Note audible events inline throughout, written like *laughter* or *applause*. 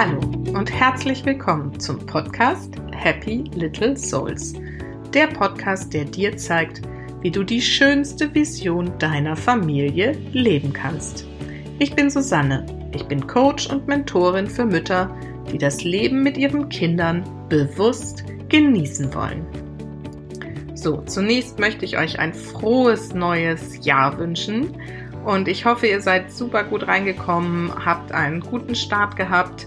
Hallo und herzlich willkommen zum Podcast Happy Little Souls. Der Podcast, der dir zeigt, wie du die schönste Vision deiner Familie leben kannst. Ich bin Susanne. Ich bin Coach und Mentorin für Mütter, die das Leben mit ihren Kindern bewusst genießen wollen. So, zunächst möchte ich euch ein frohes neues Jahr wünschen und ich hoffe, ihr seid super gut reingekommen, habt einen guten Start gehabt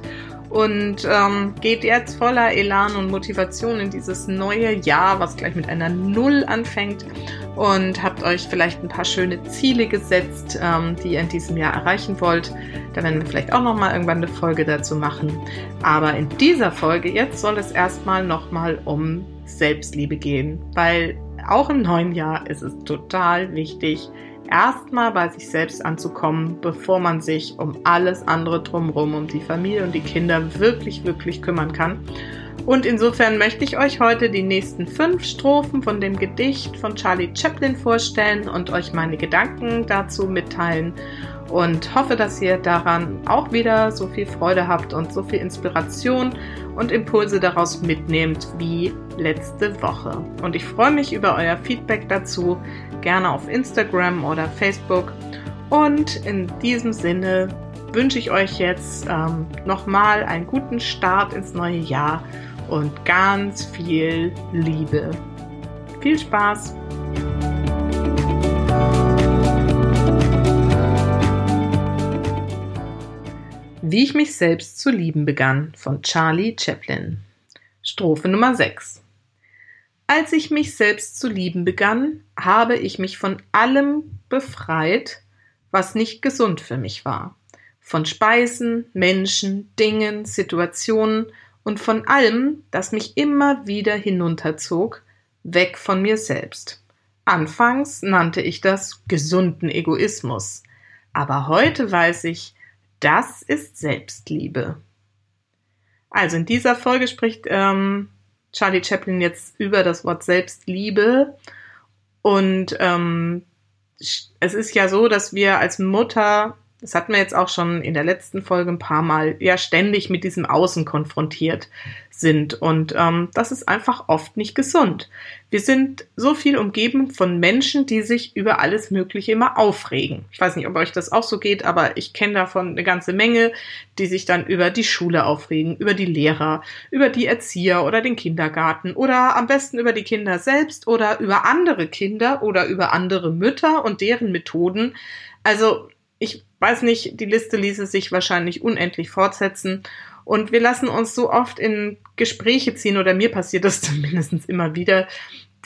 und ähm, geht jetzt voller Elan und Motivation in dieses neue Jahr, was gleich mit einer Null anfängt und habt euch vielleicht ein paar schöne Ziele gesetzt, ähm, die ihr in diesem Jahr erreichen wollt. Da werden wir vielleicht auch noch mal irgendwann eine Folge dazu machen. Aber in dieser Folge jetzt soll es erstmal noch mal um Selbstliebe gehen, weil auch im neuen Jahr ist es total wichtig, erstmal bei sich selbst anzukommen, bevor man sich um alles andere drumherum, um die Familie und die Kinder wirklich, wirklich kümmern kann. Und insofern möchte ich euch heute die nächsten fünf Strophen von dem Gedicht von Charlie Chaplin vorstellen und euch meine Gedanken dazu mitteilen und hoffe, dass ihr daran auch wieder so viel Freude habt und so viel Inspiration und Impulse daraus mitnehmt wie letzte Woche. Und ich freue mich über euer Feedback dazu, gerne auf Instagram oder Facebook. Und in diesem Sinne wünsche ich euch jetzt ähm, nochmal einen guten Start ins neue Jahr und ganz viel Liebe. Viel Spaß! Wie ich mich selbst zu lieben begann von Charlie Chaplin. Strophe Nummer 6. Als ich mich selbst zu lieben begann, habe ich mich von allem befreit, was nicht gesund für mich war. Von Speisen, Menschen, Dingen, Situationen und von allem, das mich immer wieder hinunterzog, weg von mir selbst. Anfangs nannte ich das gesunden Egoismus, aber heute weiß ich, das ist Selbstliebe. Also in dieser Folge spricht ähm, Charlie Chaplin jetzt über das Wort Selbstliebe und ähm, es ist ja so, dass wir als Mutter das hatten wir jetzt auch schon in der letzten Folge ein paar Mal, ja ständig mit diesem Außen konfrontiert sind. Und ähm, das ist einfach oft nicht gesund. Wir sind so viel umgeben von Menschen, die sich über alles Mögliche immer aufregen. Ich weiß nicht, ob euch das auch so geht, aber ich kenne davon eine ganze Menge, die sich dann über die Schule aufregen, über die Lehrer, über die Erzieher oder den Kindergarten oder am besten über die Kinder selbst oder über andere Kinder oder über andere Mütter und deren Methoden. Also ich weiß nicht, die Liste ließe sich wahrscheinlich unendlich fortsetzen. Und wir lassen uns so oft in Gespräche ziehen, oder mir passiert das *laughs* zumindest immer wieder,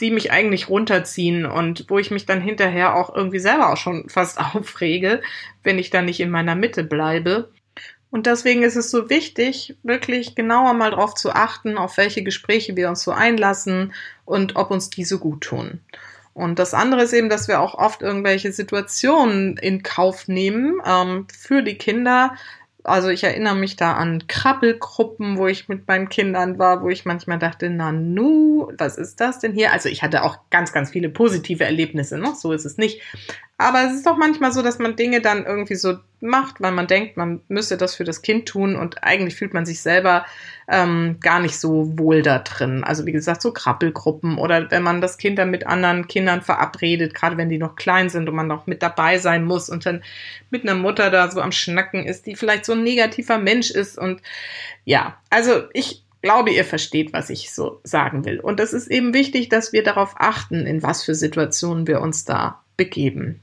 die mich eigentlich runterziehen und wo ich mich dann hinterher auch irgendwie selber auch schon fast *laughs* aufrege, wenn ich dann nicht in meiner Mitte bleibe. Und deswegen ist es so wichtig, wirklich genauer mal darauf zu achten, auf welche Gespräche wir uns so einlassen und ob uns diese gut tun. Und das andere ist eben, dass wir auch oft irgendwelche Situationen in Kauf nehmen ähm, für die Kinder. Also ich erinnere mich da an Krabbelgruppen, wo ich mit meinen Kindern war, wo ich manchmal dachte, na nu, was ist das denn hier? Also ich hatte auch ganz, ganz viele positive Erlebnisse, ne? so ist es nicht. Aber es ist doch manchmal so, dass man Dinge dann irgendwie so macht, weil man denkt, man müsse das für das Kind tun und eigentlich fühlt man sich selber ähm, gar nicht so wohl da drin. Also wie gesagt, so Krabbelgruppen oder wenn man das Kind dann mit anderen Kindern verabredet, gerade wenn die noch klein sind und man noch mit dabei sein muss und dann mit einer Mutter da so am Schnacken ist, die vielleicht so ein negativer Mensch ist und ja, also ich glaube, ihr versteht, was ich so sagen will. Und es ist eben wichtig, dass wir darauf achten, in was für Situationen wir uns da begeben.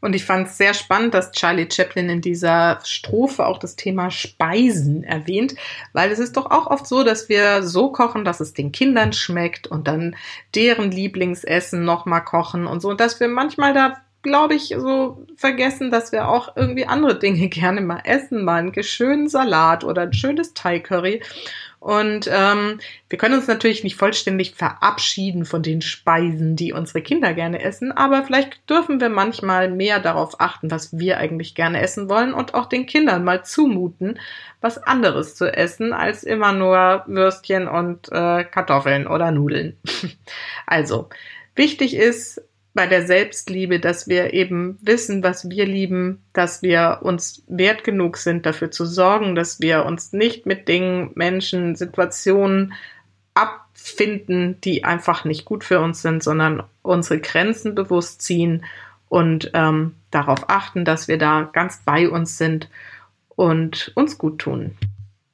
Und ich fand es sehr spannend, dass Charlie Chaplin in dieser Strophe auch das Thema Speisen erwähnt, weil es ist doch auch oft so, dass wir so kochen, dass es den Kindern schmeckt und dann deren Lieblingsessen nochmal kochen und so, und dass wir manchmal da glaube ich, so vergessen, dass wir auch irgendwie andere Dinge *laughs* gerne mal essen, mal einen schönen Salat oder ein schönes Thai Curry. Und ähm, wir können uns natürlich nicht vollständig verabschieden von den Speisen, die unsere Kinder gerne essen, aber vielleicht dürfen wir manchmal mehr darauf achten, was wir eigentlich gerne essen wollen und auch den Kindern mal zumuten, was anderes zu essen, als immer nur Würstchen und äh, Kartoffeln oder Nudeln. *laughs* also, wichtig ist, bei der Selbstliebe, dass wir eben wissen, was wir lieben, dass wir uns wert genug sind, dafür zu sorgen, dass wir uns nicht mit Dingen, Menschen, Situationen abfinden, die einfach nicht gut für uns sind, sondern unsere Grenzen bewusst ziehen und ähm, darauf achten, dass wir da ganz bei uns sind und uns gut tun.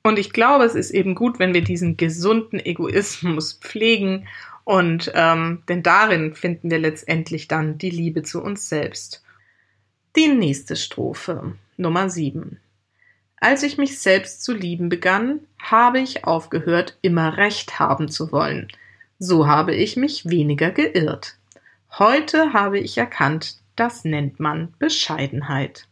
Und ich glaube, es ist eben gut, wenn wir diesen gesunden Egoismus pflegen und ähm, denn darin finden wir letztendlich dann die Liebe zu uns selbst. Die nächste Strophe, Nummer 7. Als ich mich selbst zu lieben begann, habe ich aufgehört, immer Recht haben zu wollen. So habe ich mich weniger geirrt. Heute habe ich erkannt, das nennt man Bescheidenheit.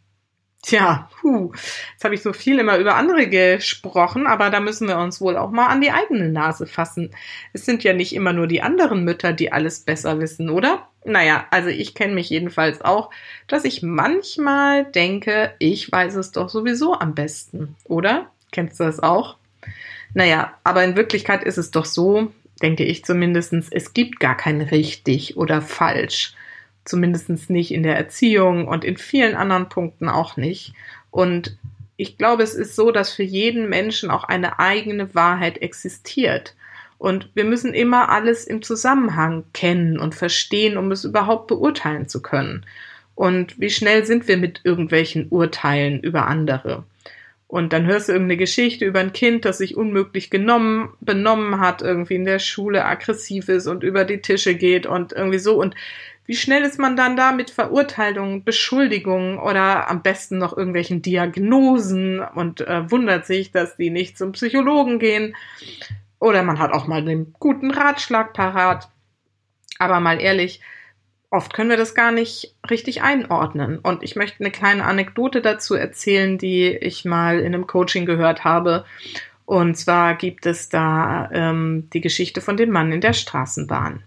Tja, puh, jetzt habe ich so viel immer über andere gesprochen, aber da müssen wir uns wohl auch mal an die eigene Nase fassen. Es sind ja nicht immer nur die anderen Mütter, die alles besser wissen, oder? Naja, also ich kenne mich jedenfalls auch, dass ich manchmal denke, ich weiß es doch sowieso am besten, oder? Kennst du das auch? Naja, aber in Wirklichkeit ist es doch so, denke ich zumindestens, es gibt gar kein richtig oder falsch zumindest nicht in der Erziehung und in vielen anderen Punkten auch nicht. Und ich glaube, es ist so, dass für jeden Menschen auch eine eigene Wahrheit existiert. Und wir müssen immer alles im Zusammenhang kennen und verstehen, um es überhaupt beurteilen zu können. Und wie schnell sind wir mit irgendwelchen Urteilen über andere? Und dann hörst du irgendeine Geschichte über ein Kind, das sich unmöglich genommen, benommen hat, irgendwie in der Schule aggressiv ist und über die Tische geht und irgendwie so. Und wie schnell ist man dann da mit Verurteilungen, Beschuldigungen oder am besten noch irgendwelchen Diagnosen und äh, wundert sich, dass die nicht zum Psychologen gehen. Oder man hat auch mal den guten Ratschlag parat. Aber mal ehrlich, oft können wir das gar nicht richtig einordnen. Und ich möchte eine kleine Anekdote dazu erzählen, die ich mal in einem Coaching gehört habe. Und zwar gibt es da ähm, die Geschichte von dem Mann in der Straßenbahn.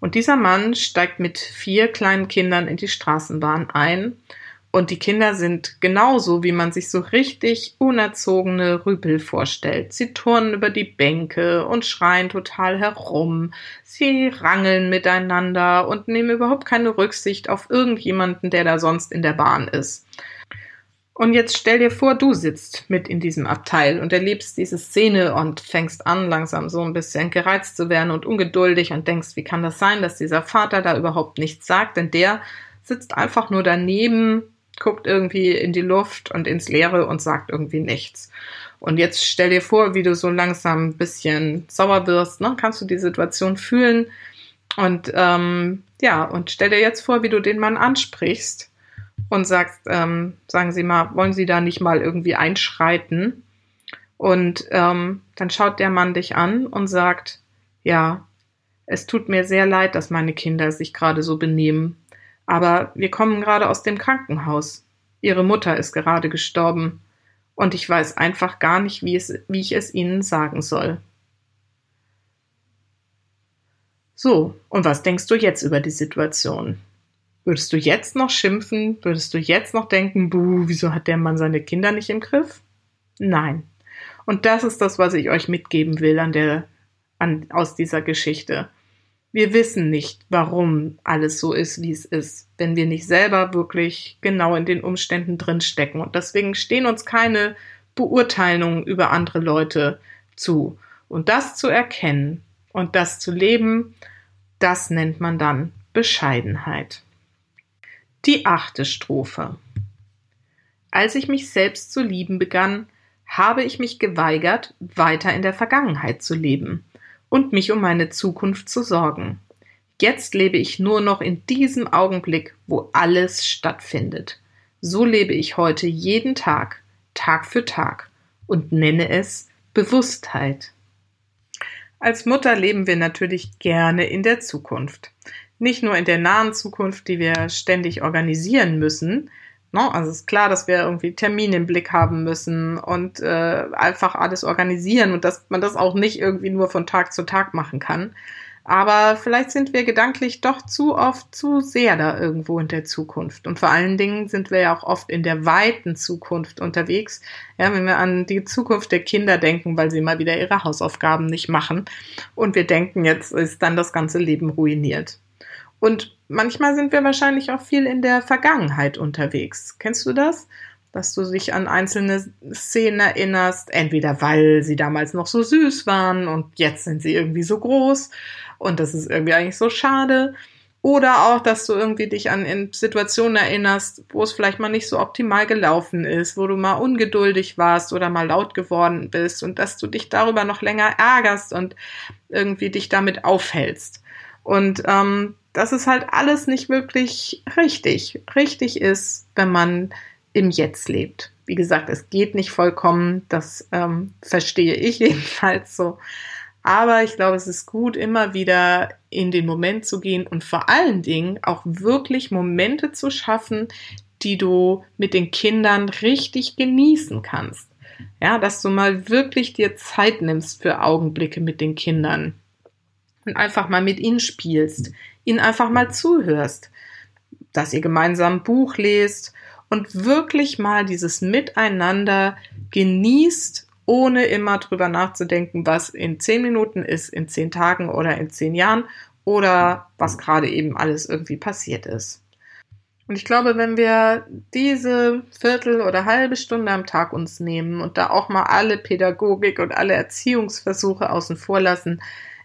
Und dieser Mann steigt mit vier kleinen Kindern in die Straßenbahn ein. Und die Kinder sind genauso, wie man sich so richtig unerzogene Rüpel vorstellt. Sie turnen über die Bänke und schreien total herum. Sie rangeln miteinander und nehmen überhaupt keine Rücksicht auf irgendjemanden, der da sonst in der Bahn ist. Und jetzt stell dir vor, du sitzt mit in diesem Abteil und erlebst diese Szene und fängst an, langsam so ein bisschen gereizt zu werden und ungeduldig und denkst, wie kann das sein, dass dieser Vater da überhaupt nichts sagt? Denn der sitzt einfach nur daneben, guckt irgendwie in die Luft und ins Leere und sagt irgendwie nichts. Und jetzt stell dir vor, wie du so langsam ein bisschen sauer wirst, ne? Kannst du die Situation fühlen? Und ähm, ja, und stell dir jetzt vor, wie du den Mann ansprichst und sagst, ähm, sagen Sie mal, wollen Sie da nicht mal irgendwie einschreiten? Und ähm, dann schaut der Mann dich an und sagt, ja, es tut mir sehr leid, dass meine Kinder sich gerade so benehmen. Aber wir kommen gerade aus dem Krankenhaus. Ihre Mutter ist gerade gestorben. Und ich weiß einfach gar nicht, wie, es, wie ich es Ihnen sagen soll. So, und was denkst du jetzt über die Situation? Würdest du jetzt noch schimpfen? Würdest du jetzt noch denken, buh, wieso hat der Mann seine Kinder nicht im Griff? Nein. Und das ist das, was ich euch mitgeben will an der, an, aus dieser Geschichte. Wir wissen nicht, warum alles so ist, wie es ist, wenn wir nicht selber wirklich genau in den Umständen drinstecken. Und deswegen stehen uns keine Beurteilungen über andere Leute zu. Und das zu erkennen und das zu leben, das nennt man dann Bescheidenheit. Die achte Strophe. Als ich mich selbst zu lieben begann, habe ich mich geweigert, weiter in der Vergangenheit zu leben und mich um meine Zukunft zu sorgen. Jetzt lebe ich nur noch in diesem Augenblick, wo alles stattfindet. So lebe ich heute jeden Tag, Tag für Tag und nenne es Bewusstheit. Als Mutter leben wir natürlich gerne in der Zukunft nicht nur in der nahen Zukunft, die wir ständig organisieren müssen. No, also ist klar, dass wir irgendwie Termine im Blick haben müssen und äh, einfach alles organisieren und dass man das auch nicht irgendwie nur von Tag zu Tag machen kann. Aber vielleicht sind wir gedanklich doch zu oft zu sehr da irgendwo in der Zukunft. Und vor allen Dingen sind wir ja auch oft in der weiten Zukunft unterwegs. Ja, wenn wir an die Zukunft der Kinder denken, weil sie mal wieder ihre Hausaufgaben nicht machen. Und wir denken, jetzt ist dann das ganze Leben ruiniert. Und manchmal sind wir wahrscheinlich auch viel in der Vergangenheit unterwegs. Kennst du das? Dass du dich an einzelne Szenen erinnerst, entweder weil sie damals noch so süß waren und jetzt sind sie irgendwie so groß und das ist irgendwie eigentlich so schade. Oder auch, dass du irgendwie dich an Situationen erinnerst, wo es vielleicht mal nicht so optimal gelaufen ist, wo du mal ungeduldig warst oder mal laut geworden bist und dass du dich darüber noch länger ärgerst und irgendwie dich damit aufhältst. Und ähm, das ist halt alles nicht wirklich richtig. Richtig ist, wenn man im Jetzt lebt. Wie gesagt, es geht nicht vollkommen, das ähm, verstehe ich *laughs* jedenfalls so. Aber ich glaube, es ist gut, immer wieder in den Moment zu gehen und vor allen Dingen auch wirklich Momente zu schaffen, die du mit den Kindern richtig genießen kannst. Ja, dass du mal wirklich dir Zeit nimmst für Augenblicke mit den Kindern und einfach mal mit ihnen spielst, ihnen einfach mal zuhörst, dass ihr gemeinsam ein Buch lest und wirklich mal dieses Miteinander genießt ohne immer drüber nachzudenken, was in zehn Minuten ist, in zehn Tagen oder in zehn Jahren oder was gerade eben alles irgendwie passiert ist. Und ich glaube, wenn wir diese Viertel oder halbe Stunde am Tag uns nehmen und da auch mal alle Pädagogik und alle Erziehungsversuche außen vor lassen,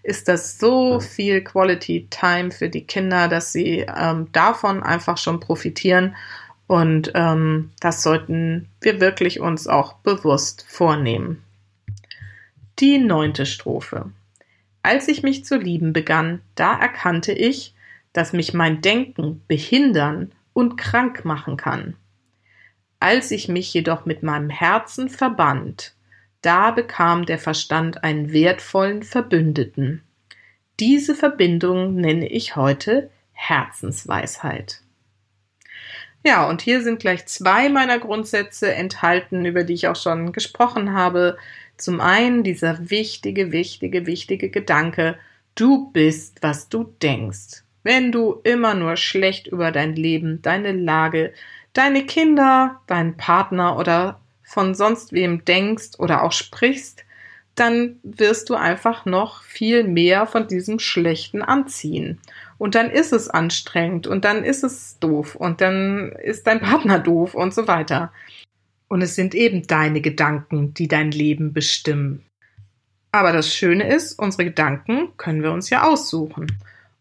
ist das so viel Quality Time für die Kinder, dass sie ähm, davon einfach schon profitieren und ähm, das sollten wir wirklich uns auch bewusst vornehmen. Die neunte Strophe. Als ich mich zu lieben begann, da erkannte ich, dass mich mein Denken behindern und krank machen kann. Als ich mich jedoch mit meinem Herzen verband, da bekam der Verstand einen wertvollen Verbündeten. Diese Verbindung nenne ich heute Herzensweisheit. Ja, und hier sind gleich zwei meiner Grundsätze enthalten, über die ich auch schon gesprochen habe. Zum einen dieser wichtige, wichtige, wichtige Gedanke, du bist, was du denkst. Wenn du immer nur schlecht über dein Leben, deine Lage, deine Kinder, deinen Partner oder von sonst wem denkst oder auch sprichst, dann wirst du einfach noch viel mehr von diesem Schlechten anziehen. Und dann ist es anstrengend und dann ist es doof und dann ist dein Partner doof und so weiter. Und es sind eben deine Gedanken, die dein Leben bestimmen. Aber das Schöne ist, unsere Gedanken können wir uns ja aussuchen.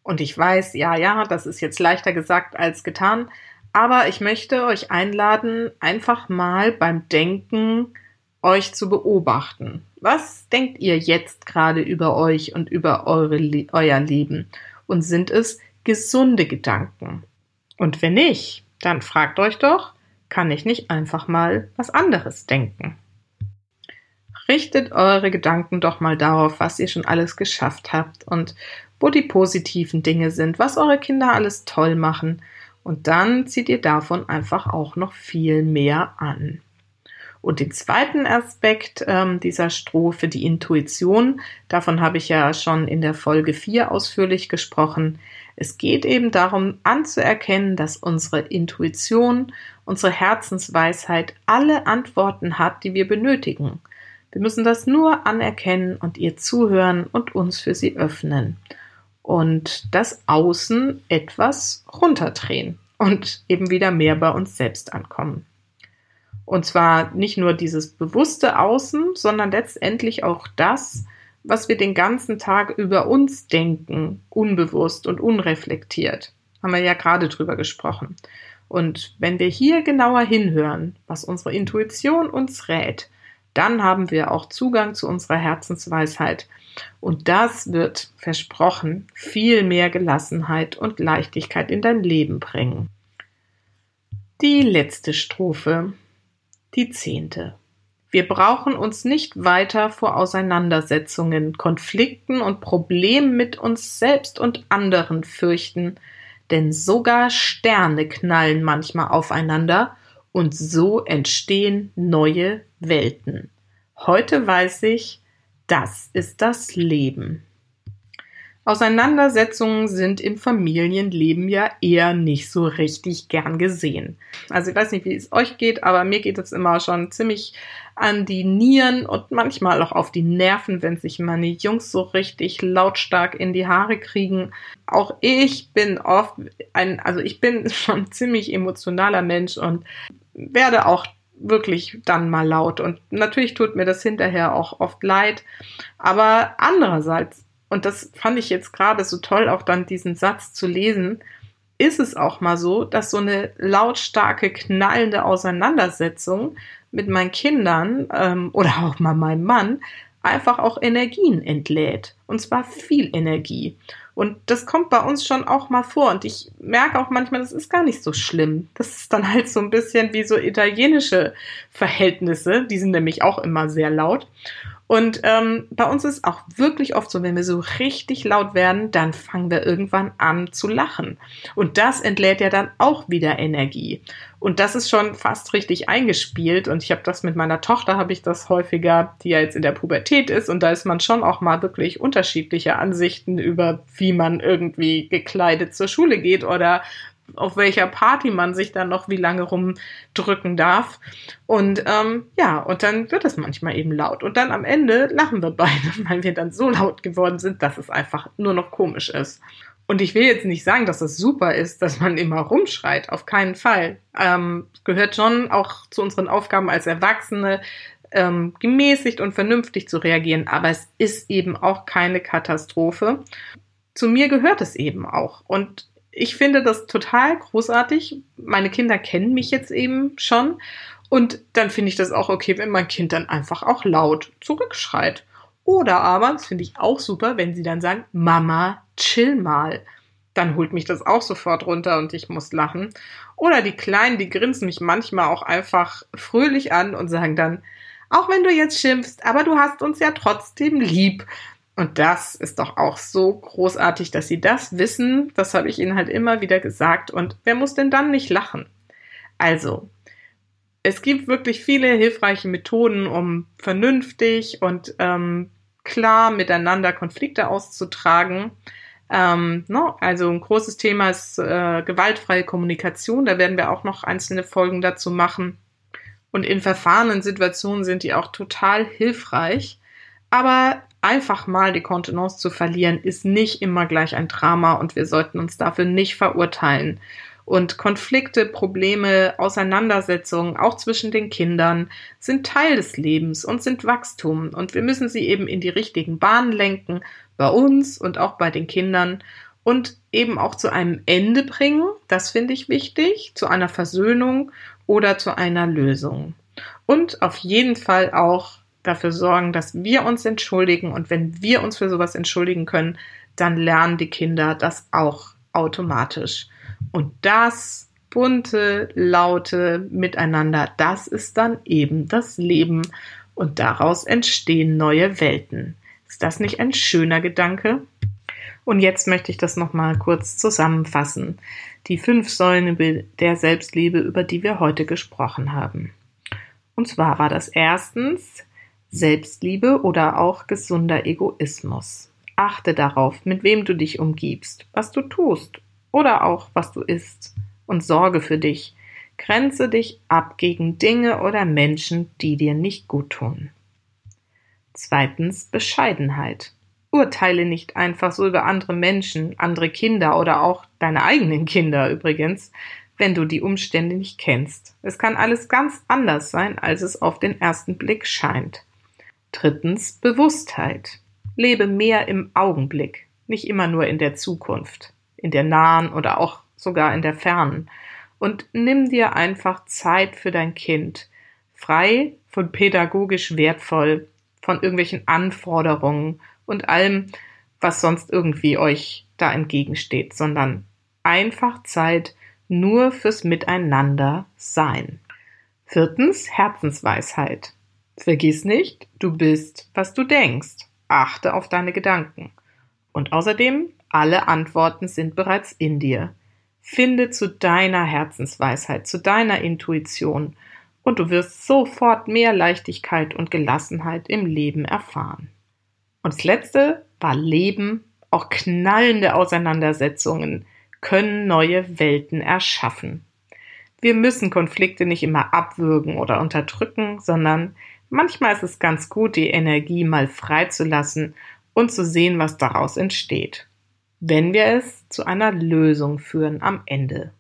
Und ich weiß, ja, ja, das ist jetzt leichter gesagt als getan, aber ich möchte euch einladen, einfach mal beim Denken euch zu beobachten. Was denkt ihr jetzt gerade über euch und über eure, euer Leben? Und sind es gesunde Gedanken? Und wenn nicht, dann fragt euch doch, kann ich nicht einfach mal was anderes denken? Richtet eure Gedanken doch mal darauf, was ihr schon alles geschafft habt und wo die positiven Dinge sind, was eure Kinder alles toll machen. Und dann zieht ihr davon einfach auch noch viel mehr an. Und den zweiten Aspekt ähm, dieser Strophe, die Intuition, davon habe ich ja schon in der Folge 4 ausführlich gesprochen. Es geht eben darum anzuerkennen, dass unsere Intuition, unsere Herzensweisheit alle Antworten hat, die wir benötigen. Wir müssen das nur anerkennen und ihr zuhören und uns für sie öffnen. Und das Außen etwas runterdrehen und eben wieder mehr bei uns selbst ankommen. Und zwar nicht nur dieses bewusste Außen, sondern letztendlich auch das, was wir den ganzen Tag über uns denken, unbewusst und unreflektiert. Haben wir ja gerade drüber gesprochen. Und wenn wir hier genauer hinhören, was unsere Intuition uns rät, dann haben wir auch Zugang zu unserer Herzensweisheit. Und das wird versprochen viel mehr Gelassenheit und Leichtigkeit in dein Leben bringen. Die letzte Strophe die zehnte. Wir brauchen uns nicht weiter vor Auseinandersetzungen, Konflikten und Problemen mit uns selbst und anderen fürchten, denn sogar Sterne knallen manchmal aufeinander und so entstehen neue Welten. Heute weiß ich, das ist das Leben. Auseinandersetzungen sind im Familienleben ja eher nicht so richtig gern gesehen. Also ich weiß nicht, wie es euch geht, aber mir geht es immer schon ziemlich an die Nieren und manchmal auch auf die Nerven, wenn sich meine Jungs so richtig lautstark in die Haare kriegen. Auch ich bin oft ein, also ich bin *laughs* schon ziemlich emotionaler Mensch und werde auch wirklich dann mal laut. Und natürlich tut mir das hinterher auch oft leid. Aber andererseits und das fand ich jetzt gerade so toll, auch dann diesen Satz zu lesen, ist es auch mal so, dass so eine lautstarke, knallende Auseinandersetzung mit meinen Kindern ähm, oder auch mal meinem Mann einfach auch Energien entlädt. Und zwar viel Energie. Und das kommt bei uns schon auch mal vor. Und ich merke auch manchmal, das ist gar nicht so schlimm. Das ist dann halt so ein bisschen wie so italienische Verhältnisse. Die sind nämlich auch immer sehr laut. Und ähm, bei uns ist auch wirklich oft so, wenn wir so richtig laut werden, dann fangen wir irgendwann an zu lachen. Und das entlädt ja dann auch wieder Energie. Und das ist schon fast richtig eingespielt. Und ich habe das mit meiner Tochter, habe ich das häufiger, die ja jetzt in der Pubertät ist. Und da ist man schon auch mal wirklich unterschiedliche Ansichten über, wie man irgendwie gekleidet zur Schule geht oder auf welcher Party man sich dann noch wie lange rumdrücken darf. Und ähm, ja, und dann wird es manchmal eben laut. Und dann am Ende lachen wir beide, *laughs* weil wir dann so laut geworden sind, dass es einfach nur noch komisch ist. Und ich will jetzt nicht sagen, dass es super ist, dass man immer rumschreit. Auf keinen Fall. Ähm, gehört schon auch zu unseren Aufgaben als Erwachsene, ähm, gemäßigt und vernünftig zu reagieren. Aber es ist eben auch keine Katastrophe. Zu mir gehört es eben auch. Und ich finde das total großartig. Meine Kinder kennen mich jetzt eben schon. Und dann finde ich das auch okay, wenn mein Kind dann einfach auch laut zurückschreit. Oder aber, das finde ich auch super, wenn sie dann sagen, Mama, chill mal. Dann holt mich das auch sofort runter und ich muss lachen. Oder die Kleinen, die grinsen mich manchmal auch einfach fröhlich an und sagen dann, auch wenn du jetzt schimpfst, aber du hast uns ja trotzdem lieb. Und das ist doch auch so großartig, dass sie das wissen. Das habe ich ihnen halt immer wieder gesagt. Und wer muss denn dann nicht lachen? Also, es gibt wirklich viele hilfreiche Methoden, um vernünftig und ähm, klar miteinander Konflikte auszutragen. Ähm, no, ne? also ein großes Thema ist äh, gewaltfreie Kommunikation. Da werden wir auch noch einzelne Folgen dazu machen. Und in verfahrenen Situationen sind die auch total hilfreich. Aber einfach mal die Kontenance zu verlieren, ist nicht immer gleich ein Drama und wir sollten uns dafür nicht verurteilen. Und Konflikte, Probleme, Auseinandersetzungen, auch zwischen den Kindern, sind Teil des Lebens und sind Wachstum. Und wir müssen sie eben in die richtigen Bahnen lenken, bei uns und auch bei den Kindern. Und eben auch zu einem Ende bringen, das finde ich wichtig, zu einer Versöhnung oder zu einer Lösung. Und auf jeden Fall auch dafür sorgen, dass wir uns entschuldigen. Und wenn wir uns für sowas entschuldigen können, dann lernen die Kinder das auch automatisch. Und das bunte, laute Miteinander, das ist dann eben das Leben. Und daraus entstehen neue Welten. Ist das nicht ein schöner Gedanke? Und jetzt möchte ich das nochmal kurz zusammenfassen. Die fünf Säulen der Selbstliebe, über die wir heute gesprochen haben. Und zwar war das erstens Selbstliebe oder auch gesunder Egoismus. Achte darauf, mit wem du dich umgibst, was du tust oder auch was du isst und sorge für dich. Grenze dich ab gegen Dinge oder Menschen, die dir nicht gut tun. Zweitens Bescheidenheit. Urteile nicht einfach so über andere Menschen, andere Kinder oder auch deine eigenen Kinder übrigens, wenn du die Umstände nicht kennst. Es kann alles ganz anders sein, als es auf den ersten Blick scheint. Drittens Bewusstheit. Lebe mehr im Augenblick, nicht immer nur in der Zukunft, in der nahen oder auch sogar in der fernen. Und nimm dir einfach Zeit für dein Kind, frei von pädagogisch wertvoll, von irgendwelchen Anforderungen und allem, was sonst irgendwie euch da entgegensteht, sondern einfach Zeit nur fürs Miteinander sein. Viertens Herzensweisheit. Vergiss nicht, du bist, was du denkst. Achte auf deine Gedanken. Und außerdem, alle Antworten sind bereits in dir. Finde zu deiner Herzensweisheit, zu deiner Intuition, und du wirst sofort mehr Leichtigkeit und Gelassenheit im Leben erfahren. Und das letzte war Leben auch knallende Auseinandersetzungen können neue Welten erschaffen. Wir müssen Konflikte nicht immer abwürgen oder unterdrücken, sondern manchmal ist es ganz gut, die Energie mal freizulassen und zu sehen, was daraus entsteht, wenn wir es zu einer Lösung führen am Ende.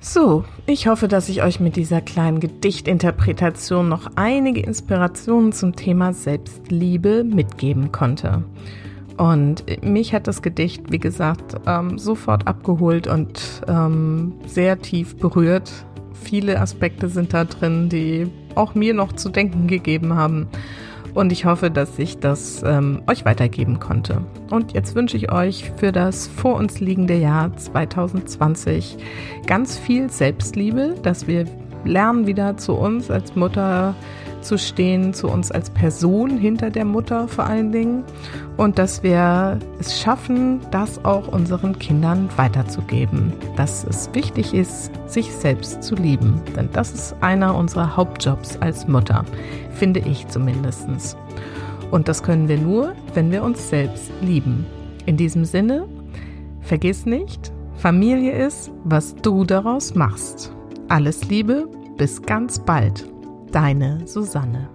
So, ich hoffe, dass ich euch mit dieser kleinen Gedichtinterpretation noch einige Inspirationen zum Thema Selbstliebe mitgeben konnte. Und mich hat das Gedicht, wie gesagt, ähm, sofort abgeholt und ähm, sehr tief berührt. Viele Aspekte sind da drin, die auch mir noch zu denken gegeben haben. Und ich hoffe, dass ich das ähm, euch weitergeben konnte. Und jetzt wünsche ich euch für das vor uns liegende Jahr 2020 ganz viel Selbstliebe, dass wir lernen wieder zu uns als Mutter zu stehen, zu uns als Person hinter der Mutter vor allen Dingen und dass wir es schaffen, das auch unseren Kindern weiterzugeben, dass es wichtig ist, sich selbst zu lieben, denn das ist einer unserer Hauptjobs als Mutter, finde ich zumindest. Und das können wir nur, wenn wir uns selbst lieben. In diesem Sinne, vergiss nicht, Familie ist, was du daraus machst. Alles Liebe, bis ganz bald. Deine Susanne.